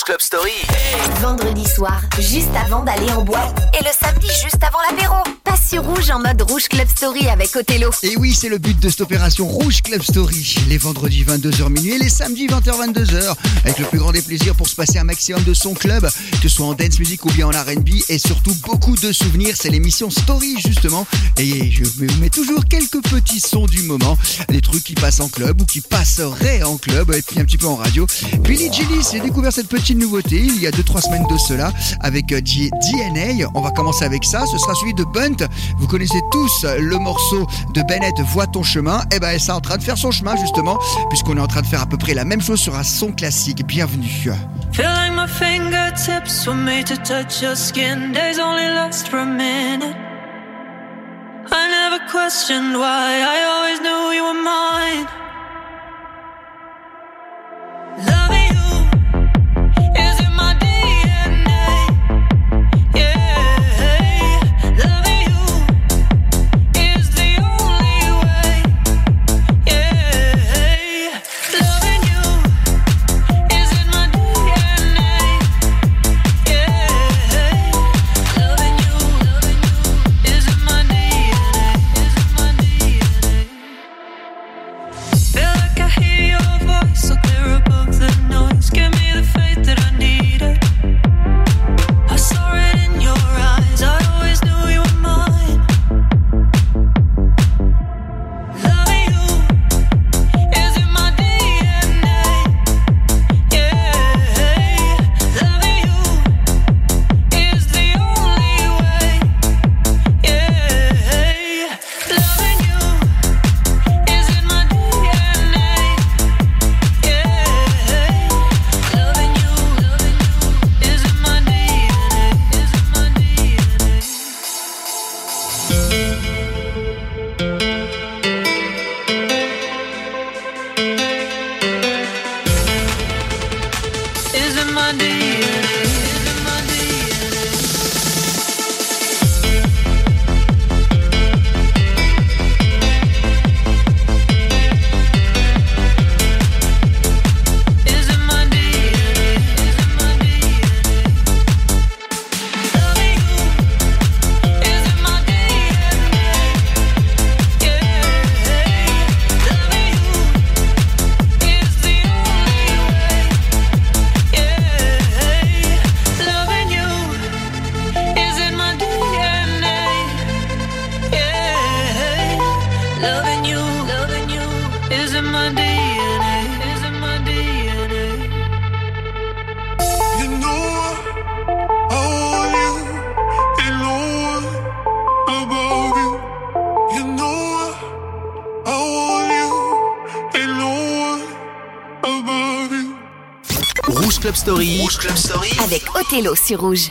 Rouge Club Story. Vendredi soir, juste avant d'aller en boîte. Et le samedi, juste avant l'apéro. Passe sur Rouge en mode Rouge Club Story avec Othello. Et oui, c'est le but de cette opération Rouge Club Story. Les vendredis 22h minuit et les samedis 20h 22h. Avec le plus grand des plaisirs pour se passer un maximum de son club, que ce soit en dance music ou bien en R&B. Et surtout beaucoup de souvenirs. C'est l'émission Story justement. Et je vous mets toujours quelques petits sons du moment. Des trucs qui passent en club ou qui passeraient en club. Et puis un petit peu en radio. Billy Gillis, j'ai découvert cette petite nouveauté il y a 2-3 semaines de cela avec euh, DNA. On va commencer avec ça. Ce sera celui de Bunt. Vous connaissez tous le morceau de Bennett Vois ton chemin. Et ben, ça est en train de faire son chemin justement, puisqu'on est en train de faire à peu près la même chose sur un son classique. Bienvenue. Avec Othello sur Rouge.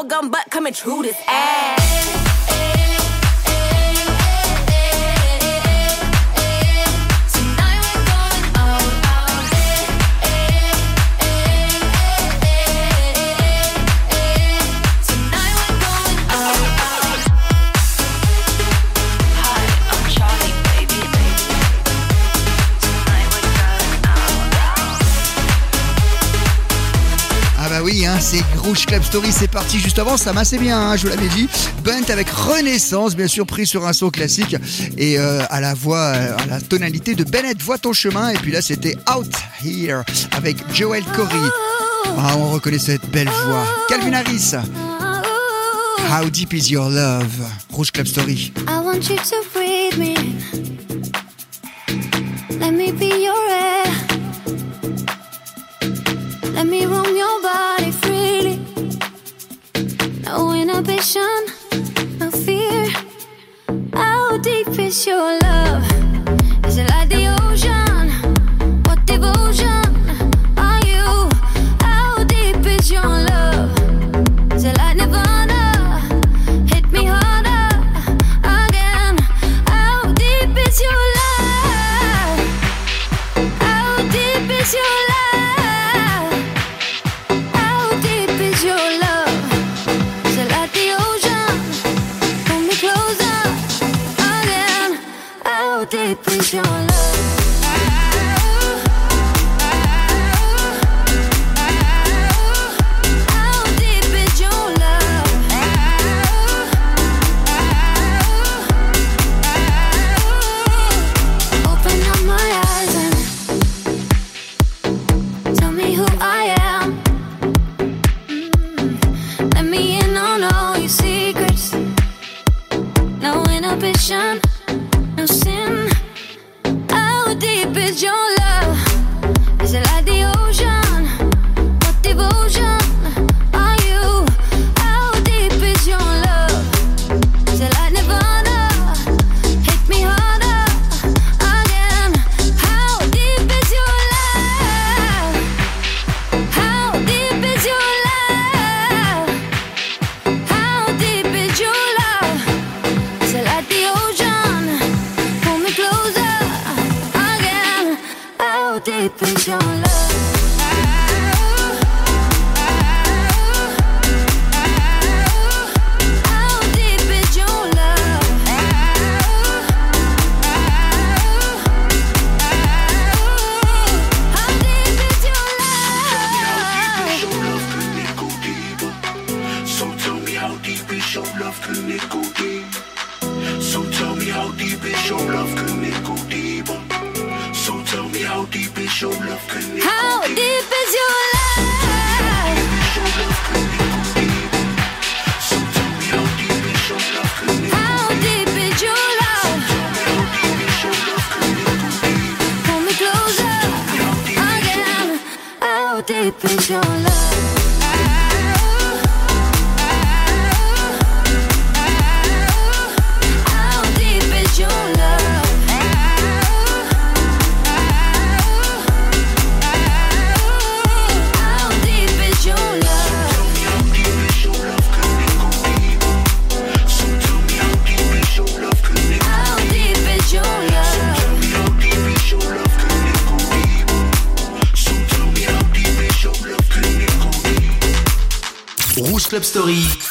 bubblegum butt coming through this ass. c'est Grouche Club Story, c'est parti juste avant, ça assez bien, hein, je vous l'avais dit. Bunt avec Renaissance, bien sûr, pris sur un son classique et euh, à la voix, euh, à la tonalité de Bennett, vois ton chemin. Et puis là, c'était Out Here avec Joel Corey. Ah, on reconnaît cette belle voix. Calvin Harris. How deep is your love? Rouge Club Story. I want you to breathe me. no fear. How deep is your love? Club Story.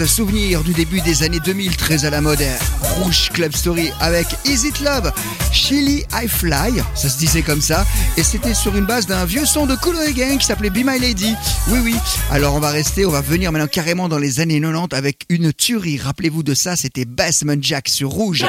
House, souvenir du début des années 2000, très à la mode. Rouge Club Story avec Is It Love, Chili I Fly, ça se disait comme ça, et c'était sur une base d'un vieux son de Cool Gang qui s'appelait Be My Lady. Oui, oui. Alors on va rester, on va venir maintenant carrément dans les années 90 avec une tuerie. Rappelez-vous de ça, c'était Bassman Jack sur Rouge.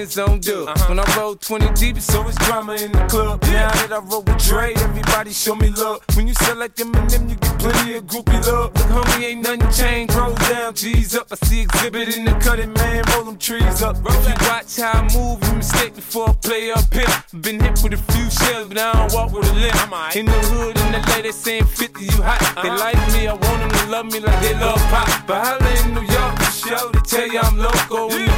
Benz on dub. When I roll 20 deep, so it's always drama in the club. Now that I roll with Dre, everybody show me love. When you sell like Eminem, you get plenty of groupie love. Look, homie, ain't nothing changed. Roll down, G's up. I see exhibit in the cutting, man. Roll them trees up. If you watch how I move, you mistake before I play up here. Been hit with a few shells, but I don't walk with a limp. In the hood, in the lady saying 50, you hot. They like me, I want them to love me like they love pop. But holla in New York, show, they tell you I'm local. When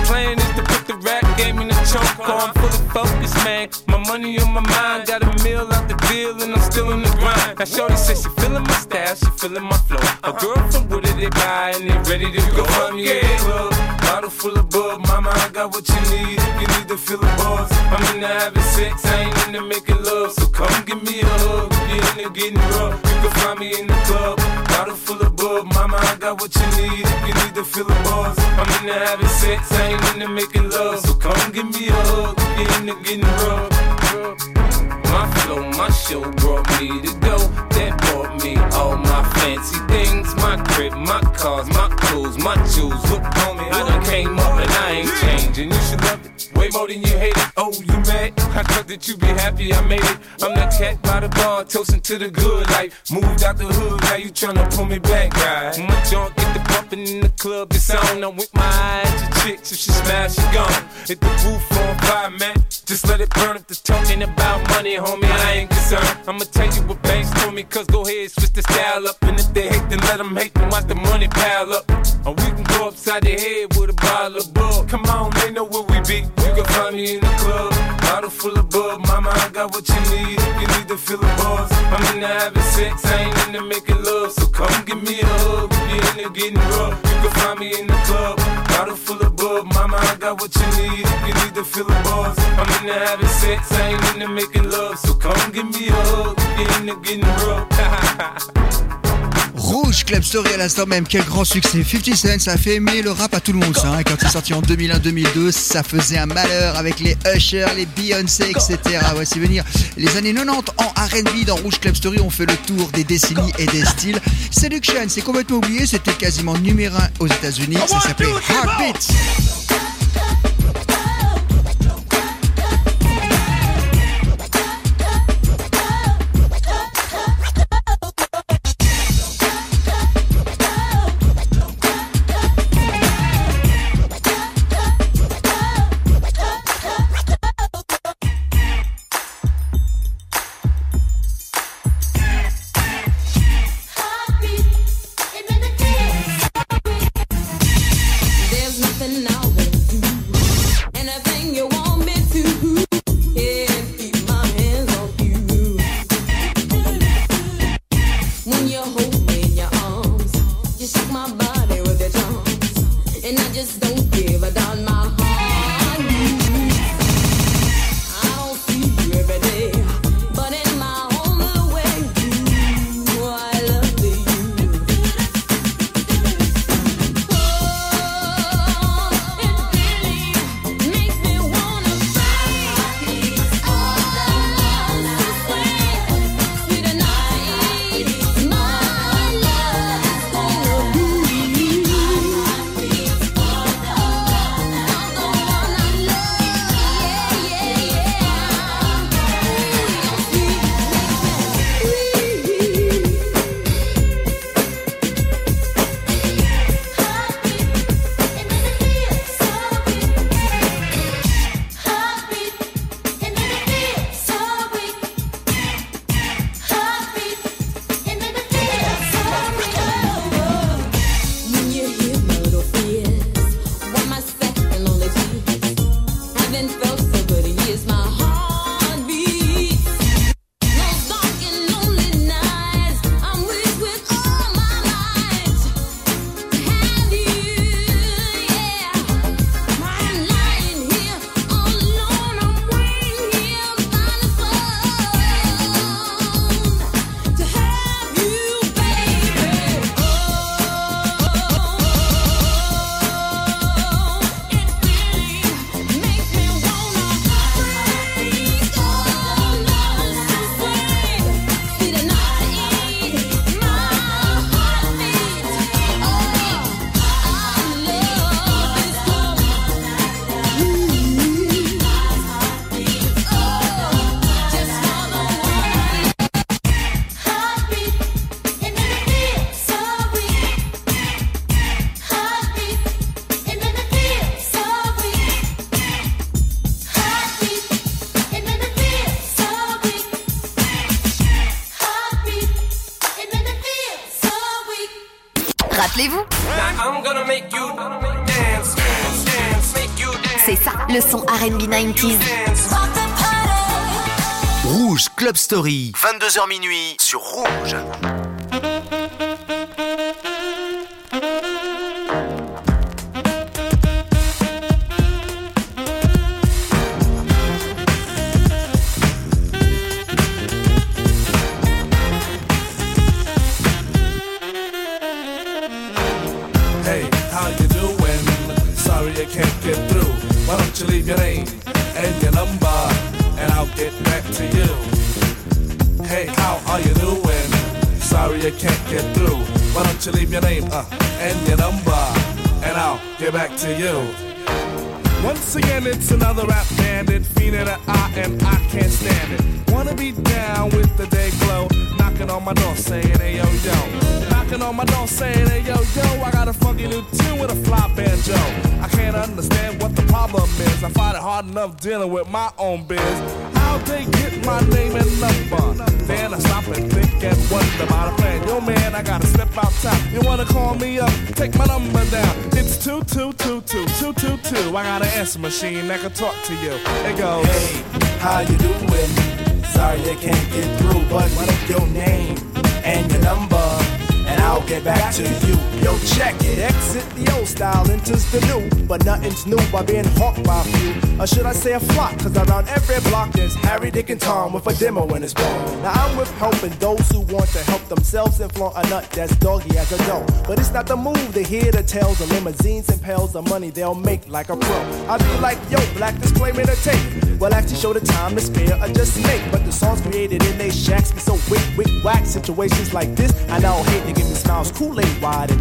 choke. I'm fully focused, man. My money on my mind, got a meal out the deal, and I'm still in the grind. Now, Shorty says she feeling my style, she feeling my flow. A girl from Wooded, they buy, and they ready to go. In the club, bottle full of bub. Mama, I got what you need you need to feel the buzz. I'm into having sex, I ain't into making love. So come give me a hug, if you're into getting rough. You can find me in the club, bottle full of bub. Mama, I got what you need if you need to feel the buzz. I'm into having sex, I ain't into making love. So give me a hug, you're into getting rough. My flow, my show brought me to go. That brought me all my fancy things. My crib, my than you hate it. Oh, you mad? I thought that you'd be happy I made it. I'm that cat by the bar, toasting to the good life. Moved out the hood, now you tryna pull me back, guy. My junk get the bumping in the club, it's on. I'm with my eyes to chicks, if she smash, she gone. Hit the roof on fire, man. Just let it burn if they're talking about money, homie. I ain't concerned. I'ma tell you what banks told me, cause go ahead, switch the style up. And if they hate, then let them hate, then watch the money pile up. Or we can go upside the head with a bottle of bug. Come on, find me in the club, bottle full of bug. Mama, I got what you need you need to feel the buzz. I'm into having sex, I ain't into making love. So come give me a hug if you're into getting rough. You can find me in the club, bottle full of bug. Mama, I got what you need you need to feel the buzz. I'm into having sex, I ain't into making love. So come give me a hug if you're into getting rough. Rouge Club Story à l'instant même, quel grand succès. 50 Cent, ça fait aimer le rap à tout le monde, ça. hein. Quand c'est sorti en 2001-2002, ça faisait un malheur avec les Usher, les Beyoncé, etc. Voici venir les années 90 en RB dans Rouge Club Story. On fait le tour des décennies et des styles. Seduction, c'est complètement oublié, c'était quasiment numéro 1 aux États-Unis. Ça s'appelait Heartbeat. Story, 22h minuit sur Rouge. Once again, it's another rap bandit, fiending an eye, and I can't stand it. Wanna be down with the day glow, knocking on my door saying, hey yo yo. Knocking on my door saying, hey yo yo, I got a funky new tune with a fly banjo. I can't understand what the problem is. I find it hard enough dealing with my own biz. How they get my name and number? Then I stop and think and wonder about a plan. Yo man, I gotta step out top. You wanna call me up? Take my number down. It's two two two two two two two. I got an answer machine that can talk to you. It goes. Hey, how you doing? Sorry I can't get through, but what your name and your number, and I'll get back to you. Yo, check it. Exit the old style, enters the new, but nothing's new by being hawked by a few. Or should I say a flock? Cause around every block there's Harry, Dick, and Tom with a demo in his bone. Now I'm with helping those who want to help themselves and flaunt a nut that's doggy as a dough. But it's not the move to hear the tales of limousines and pails of money they'll make like a pro. I be like, yo, black disclaimer to tape. Well, actually show the time to spare or just make. But the songs created in they shacks be so wick, wick, whack. Situations like this, I now hate to give me smiles Kool-Aid wide and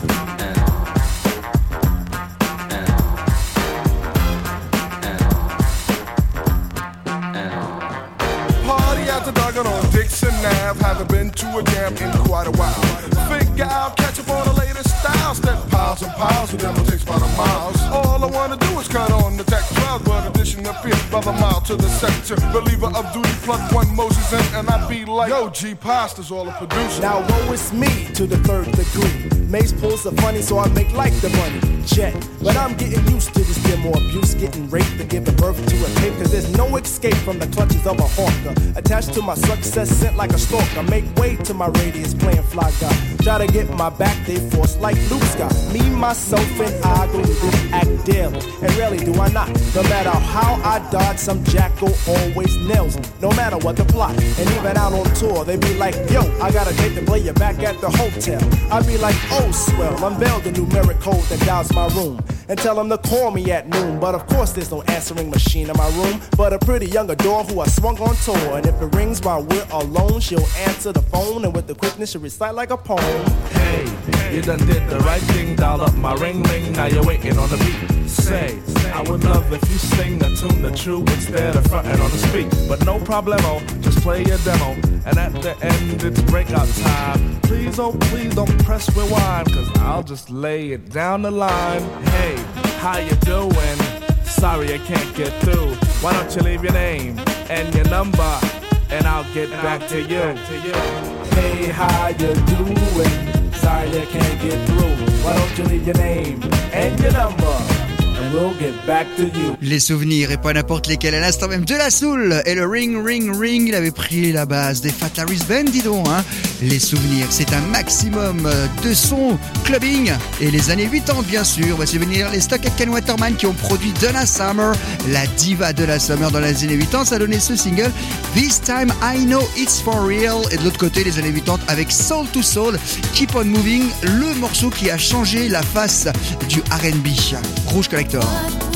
Dixon Ave. Haven't been to a jam in quite a while. Figure out, catch up on the latest styles. Step piles and piles of them will take about a miles. All I wanna do is cut on the tech 12, but addition appear by the mile to the sector. Believer of duty, plug one Moses in, and I be like, Yo, G Pasta's all a producer. Now woe is me to the third degree. Mace pulls the funny, so I make like the money. Jet. But I'm getting used to this demo abuse, getting raped and giving birth to a tape. Cause there's no escape from the clutches of a hawker. Attached to my success, sent like a stalker. Make way to my radius, playing fly guy. Try to get my back, they force like Luke Scott. Me, myself, and I go to act daily. And really, do I not. No matter how I dodge, some jackal always nails me. No matter what the plot. And even out on tour, they be like, yo, I got a date to play you back at the hotel. I be like, oh, swell, unveil the numeric code that dials my room. And tell them to call me at noon. But of course, there's no answering machine in my room. But a pretty young adore who I swung on tour. And if it rings while we're alone, she'll answer the phone. And with the quickness, she'll recite like a poem. Hey, you done did the right thing, dial up my ring ring, now you're waiting on the beat. Say, I would love if you sing a tune the true instead of fronting on the speak. But no problemo, just play your demo. And at the end, it's breakout time. Please, oh, please don't press rewind, cause I'll just lay it down the line. Hey, how you doing? Sorry I can't get through. Why don't you leave your name and your number, and I'll get back to you. Hey, how you doing? Sorry I can't get through. Why don't you leave your name and your number? Get back to you. Les souvenirs et pas n'importe lesquels. À l'instant même de la soul et le ring ring ring. Il avait pris la base des Fat Larry's Band, dis donc. Hein. Les souvenirs, c'est un maximum de son clubbing et les années 80 bien sûr. Voici venir les Stock Ken Waterman qui ont produit Donna Summer, la diva de la Summer dans les années 80. Ça a donné ce single This Time I Know It's For Real. Et de l'autre côté, les années 80 avec Soul to Soul, Keep On Moving, le morceau qui a changé la face du R&B. Rouge Collector.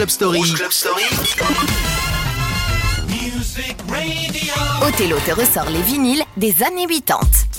Club Story. Club Story. Othello te ressort les vinyles des années 80.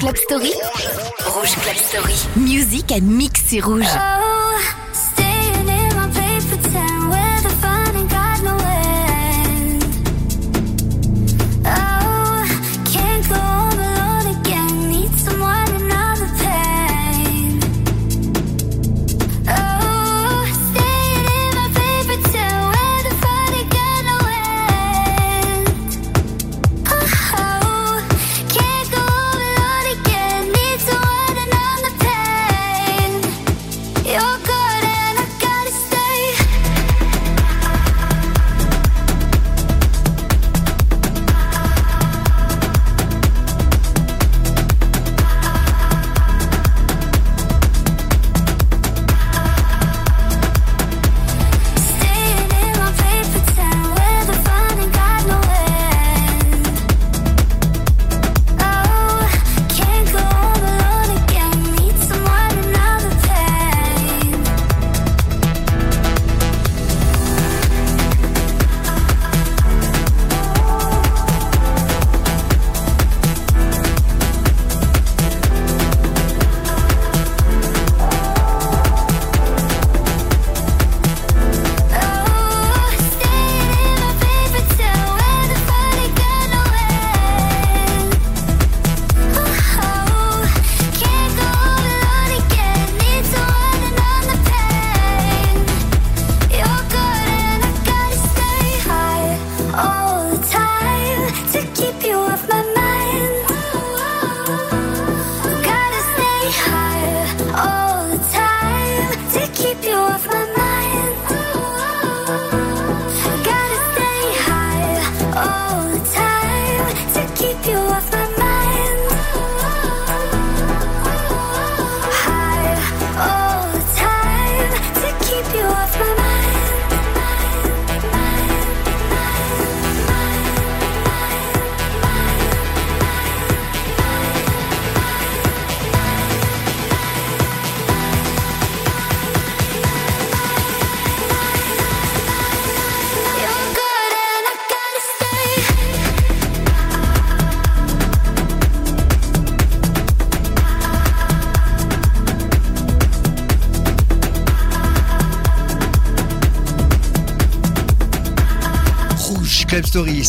Club Story. Rouge Club Story. Musique à mixer rouge.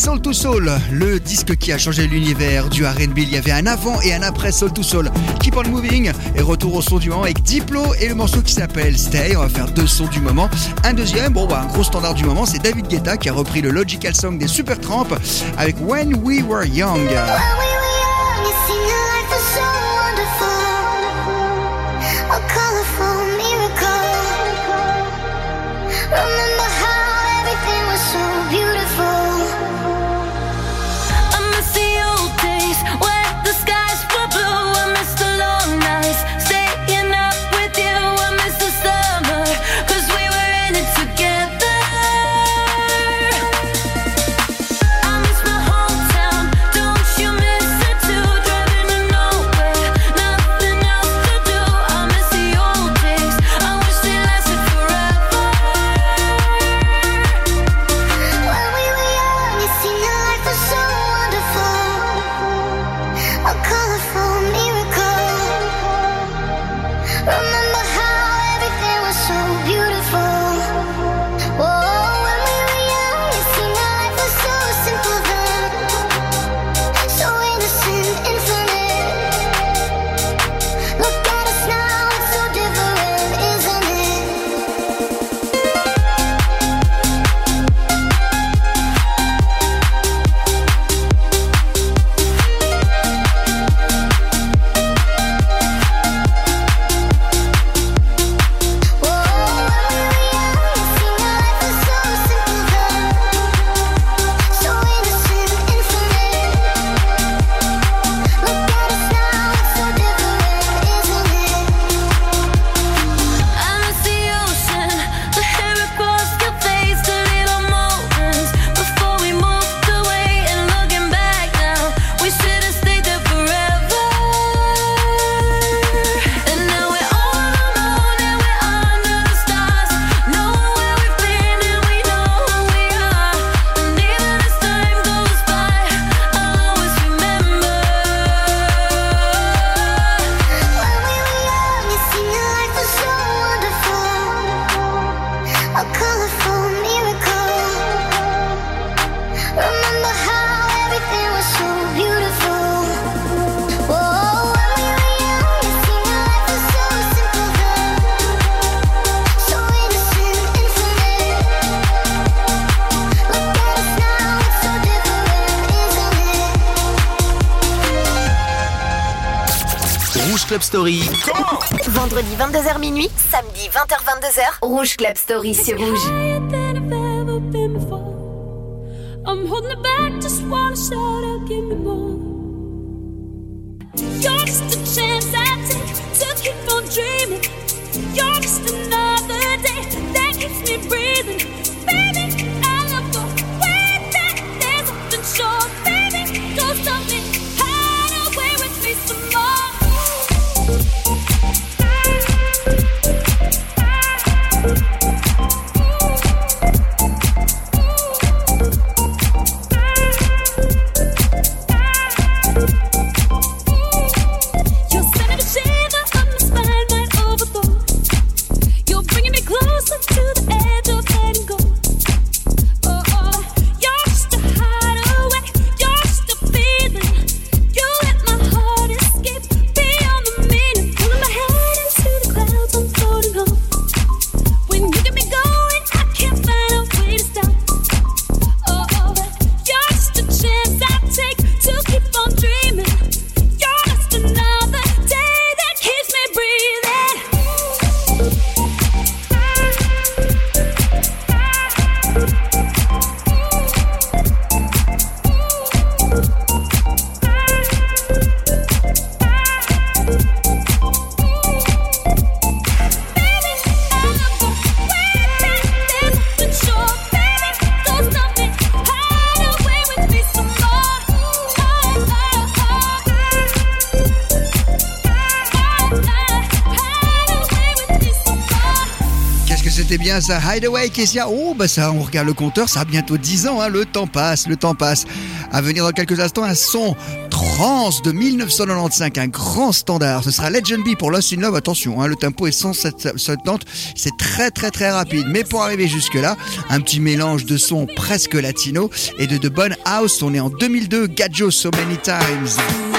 Soul to Soul, le disque qui a changé l'univers du RB. Il y avait un avant et un après Soul to Soul. Keep on moving et retour au son du moment avec Diplo et le morceau qui s'appelle Stay. On va faire deux sons du moment. Un deuxième, bon, bah, un gros standard du moment, c'est David Guetta qui a repris le Logical Song des Super Tramp avec When We Were Young. Club Story. Vendredi 22h minuit, samedi 20h 22h. Rouge Club Story, c'est rouge. I'm holding back, just. ça. Hideaway, Kessia. Oh, bah ça, on regarde le compteur, ça a bientôt 10 ans. Hein. Le temps passe, le temps passe. À venir dans quelques instants, un son trance de 1995, un grand standard. Ce sera Legend B pour Lost in Love. Attention, hein, le tempo est 170, c'est très très très rapide. Mais pour arriver jusque-là, un petit mélange de sons presque latino et de de bonnes house. On est en 2002, Gadjo So Many Times.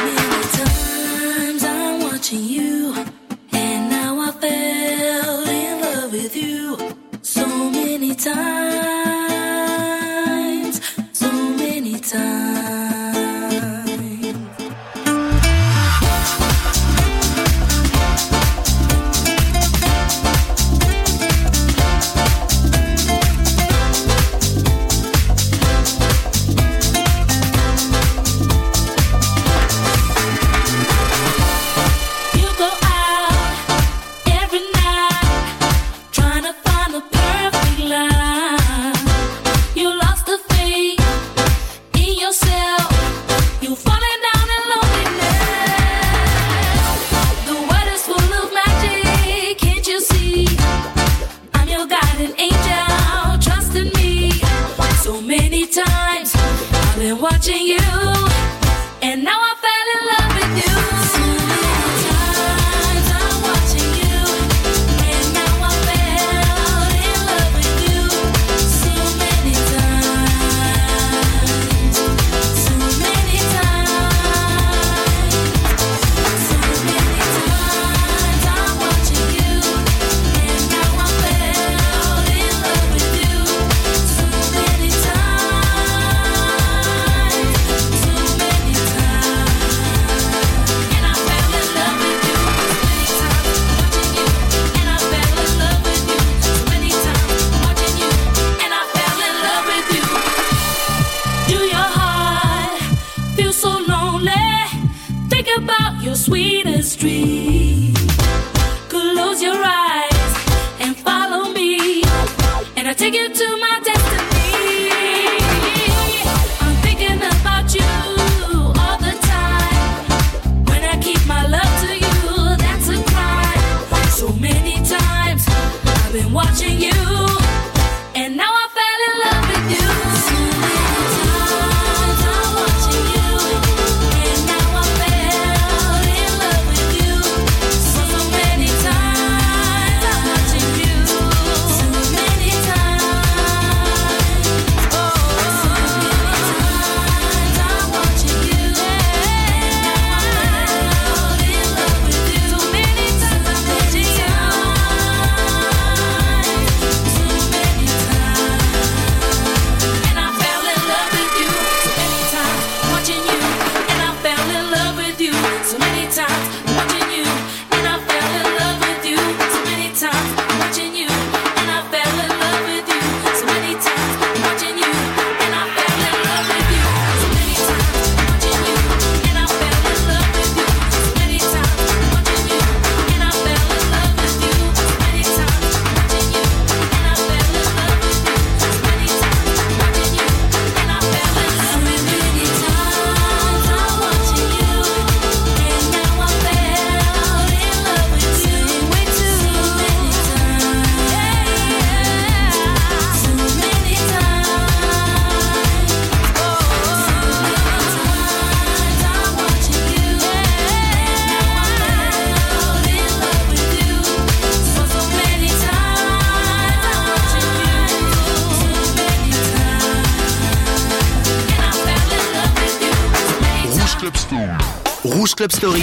Club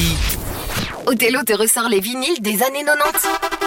Othello te ressort les vinyles des années 90.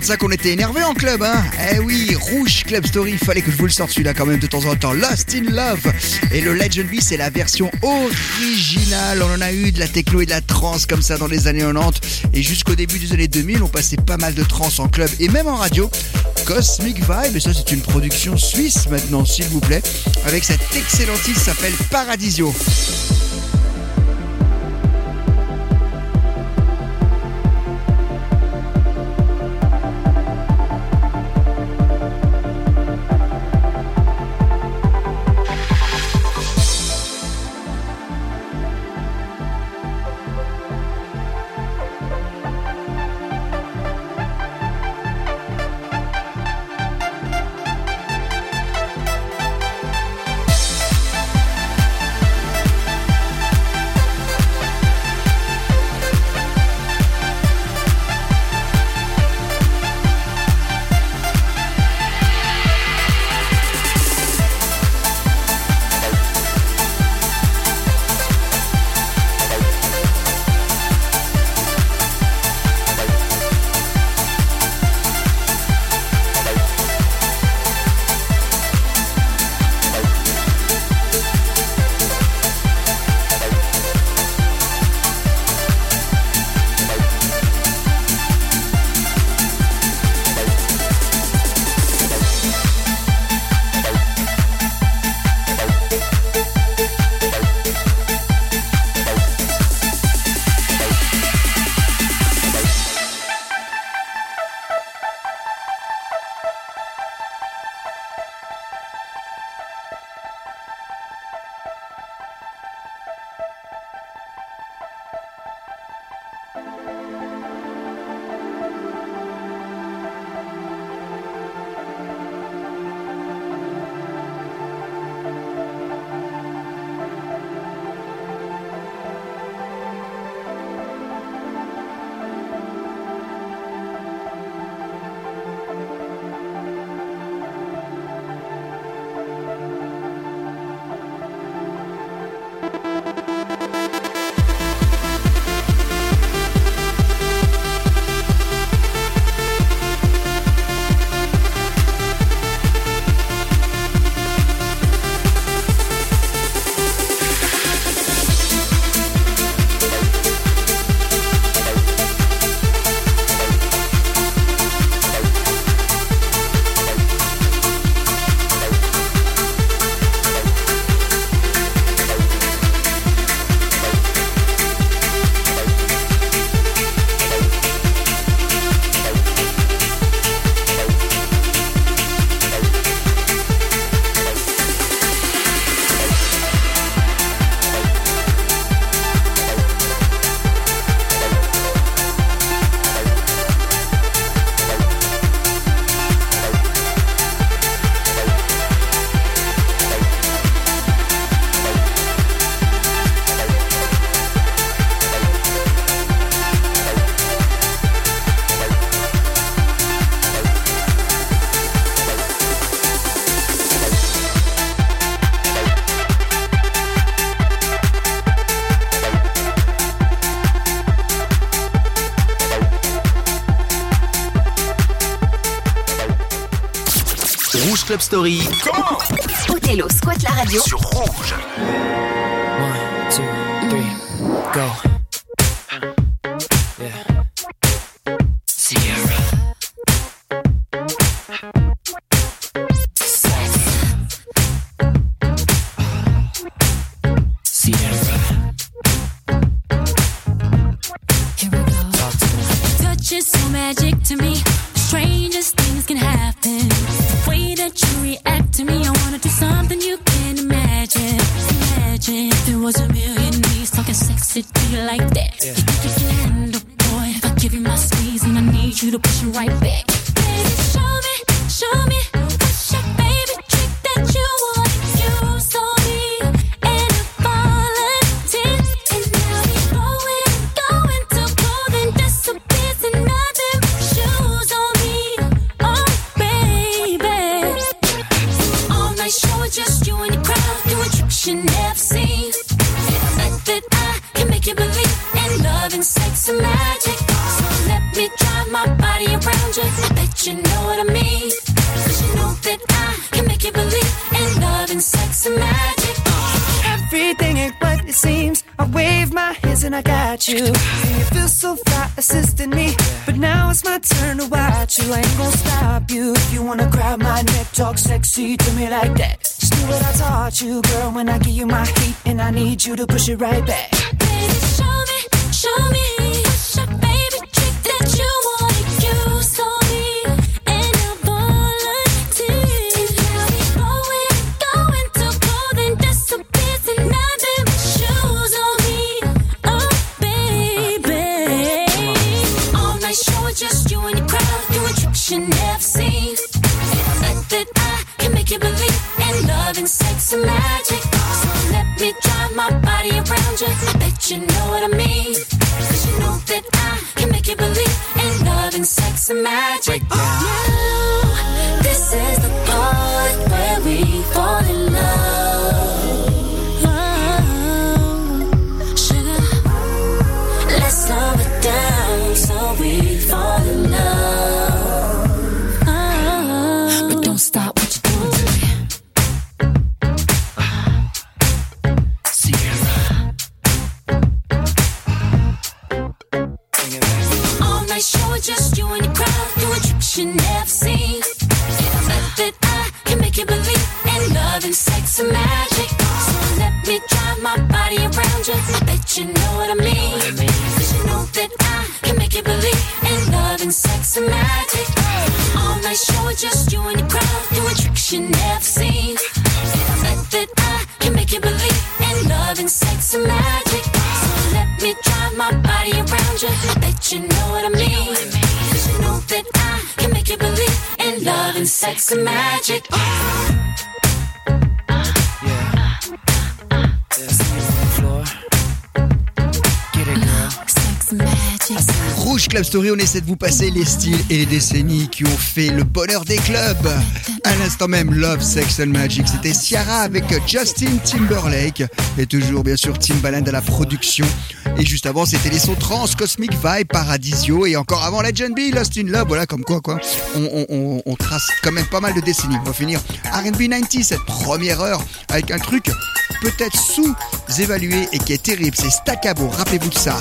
1995, on était énervé en club, hein Eh oui, Rouge Club Story, fallait que je vous le sorte celui-là quand même de temps en temps. Lost in Love Et le Legend B, c'est la version originale. On en a eu de la techno et de la trance comme ça dans les années 90. Et jusqu'au début des années 2000, on passait pas mal de trance en club et même en radio. Cosmic Vibe, et ça c'est une production suisse maintenant, s'il vous plaît, avec cet excellent titre qui s'appelle Paradisio. Club Story. Othello squatte la radio. Sur Rouge. One, two, three, go. Push it right back. Baby, show me, show me. What's your trick that you me? And. Now going, going cold shoes on me. Oh, baby. All night just you and your crowd tricks you never seen. That I can make you believe in love and sex and magic. My body around you. I bet you know what I mean. Cause you know that I can make you believe in love and sex and magic. Now, and magic. Rouge Club Story, on essaie de vous passer les styles et les décennies qui ont fait le bonheur des clubs. À l'instant même, Love, Sex and Magic, c'était Ciara avec Justin Timberlake et toujours bien sûr Timbaland à la production. Et juste avant, c'était les sons trans, Cosmic Vibe, Paradisio et encore avant Legend B, Lost in Love. Voilà, comme quoi, quoi. On, on- trace quand même pas mal de décennies. On va finir R&B 90, cette première heure, avec un truc peut-être sous-évalué et qui est terrible. C'est Staccabo, rappelez-vous de ça.